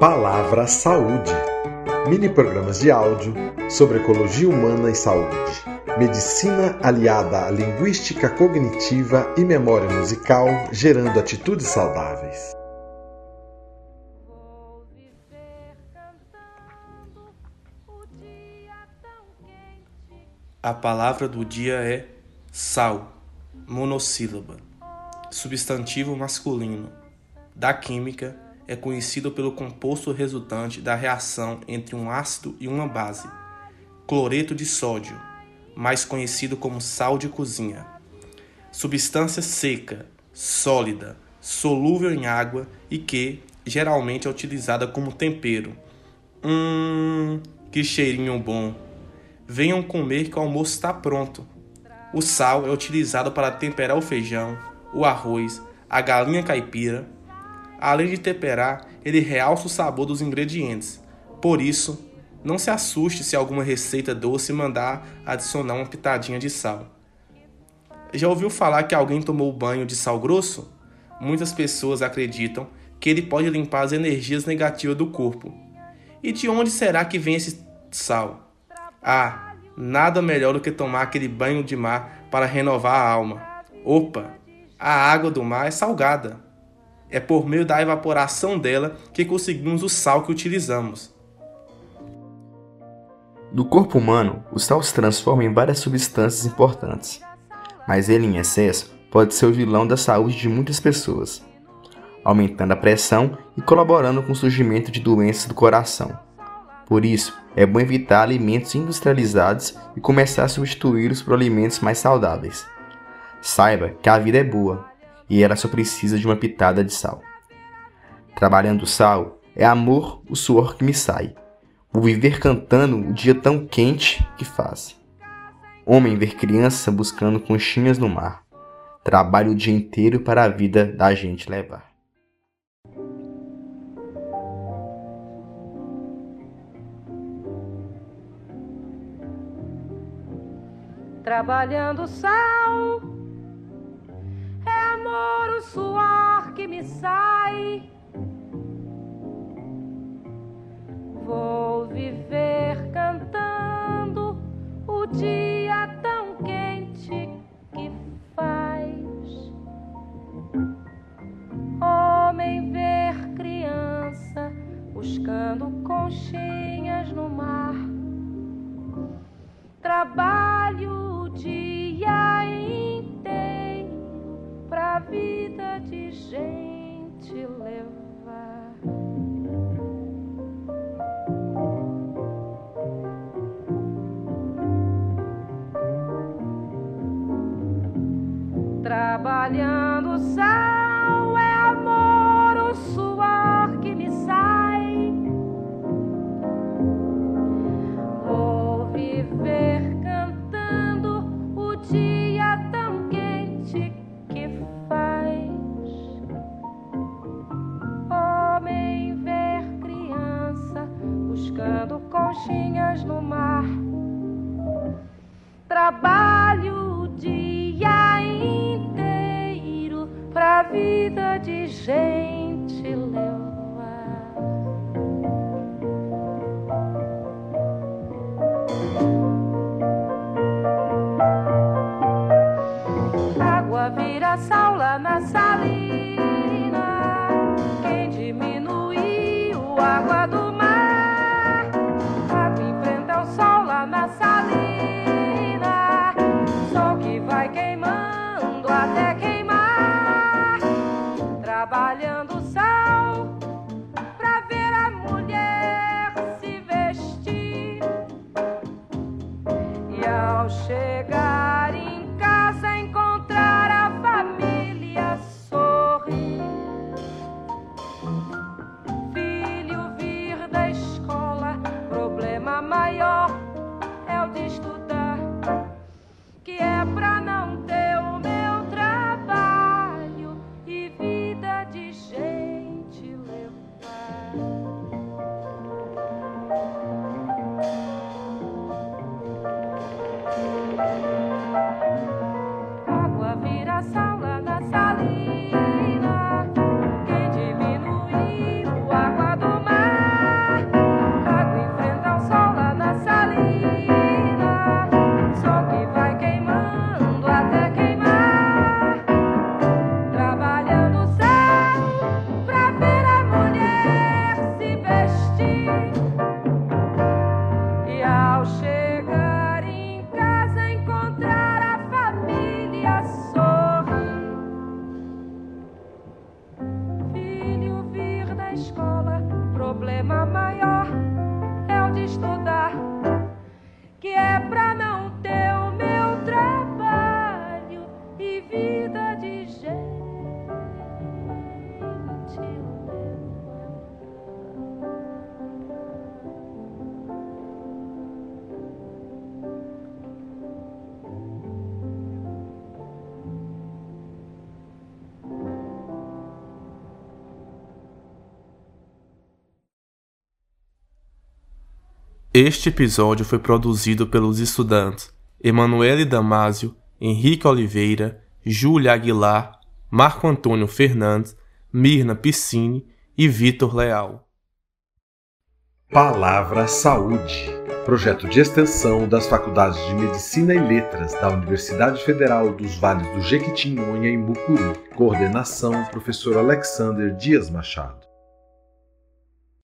Palavra Saúde. Mini programas de áudio sobre ecologia humana e saúde, medicina aliada à linguística cognitiva e memória musical, gerando atitudes saudáveis. A palavra do dia é sal, monossílaba, substantivo masculino, da química é conhecido pelo composto resultante da reação entre um ácido e uma base, cloreto de sódio, mais conhecido como sal de cozinha. Substância seca, sólida, solúvel em água e que geralmente é utilizada como tempero. Hum, que cheirinho bom! Venham comer que o almoço está pronto. O sal é utilizado para temperar o feijão, o arroz, a galinha caipira Além de temperar, ele realça o sabor dos ingredientes. Por isso, não se assuste se alguma receita doce mandar adicionar uma pitadinha de sal. Já ouviu falar que alguém tomou banho de sal grosso? Muitas pessoas acreditam que ele pode limpar as energias negativas do corpo. E de onde será que vem esse sal? Ah, nada melhor do que tomar aquele banho de mar para renovar a alma. Opa, a água do mar é salgada. É por meio da evaporação dela que conseguimos o sal que utilizamos. No corpo humano, o sal se transforma em várias substâncias importantes, mas ele em excesso pode ser o vilão da saúde de muitas pessoas, aumentando a pressão e colaborando com o surgimento de doenças do coração. Por isso, é bom evitar alimentos industrializados e começar a substituí-los por alimentos mais saudáveis. Saiba que a vida é boa e ela só precisa de uma pitada de sal. Trabalhando o sal, é amor o suor que me sai. Vou viver cantando o dia tão quente que faz. Homem ver criança buscando conchinhas no mar. Trabalho o dia inteiro para a vida da gente levar. Trabalhando sal gente levar. Trabalhando sal de gente problema Este episódio foi produzido pelos estudantes Emanuele Damásio, Henrique Oliveira, Júlia Aguilar, Marco Antônio Fernandes, Mirna Piscine e Vitor Leal. Palavra Saúde. Projeto de extensão das Faculdades de Medicina e Letras da Universidade Federal dos Vales do Jequitinhonha em Mucuri. Coordenação: Professor Alexander Dias Machado.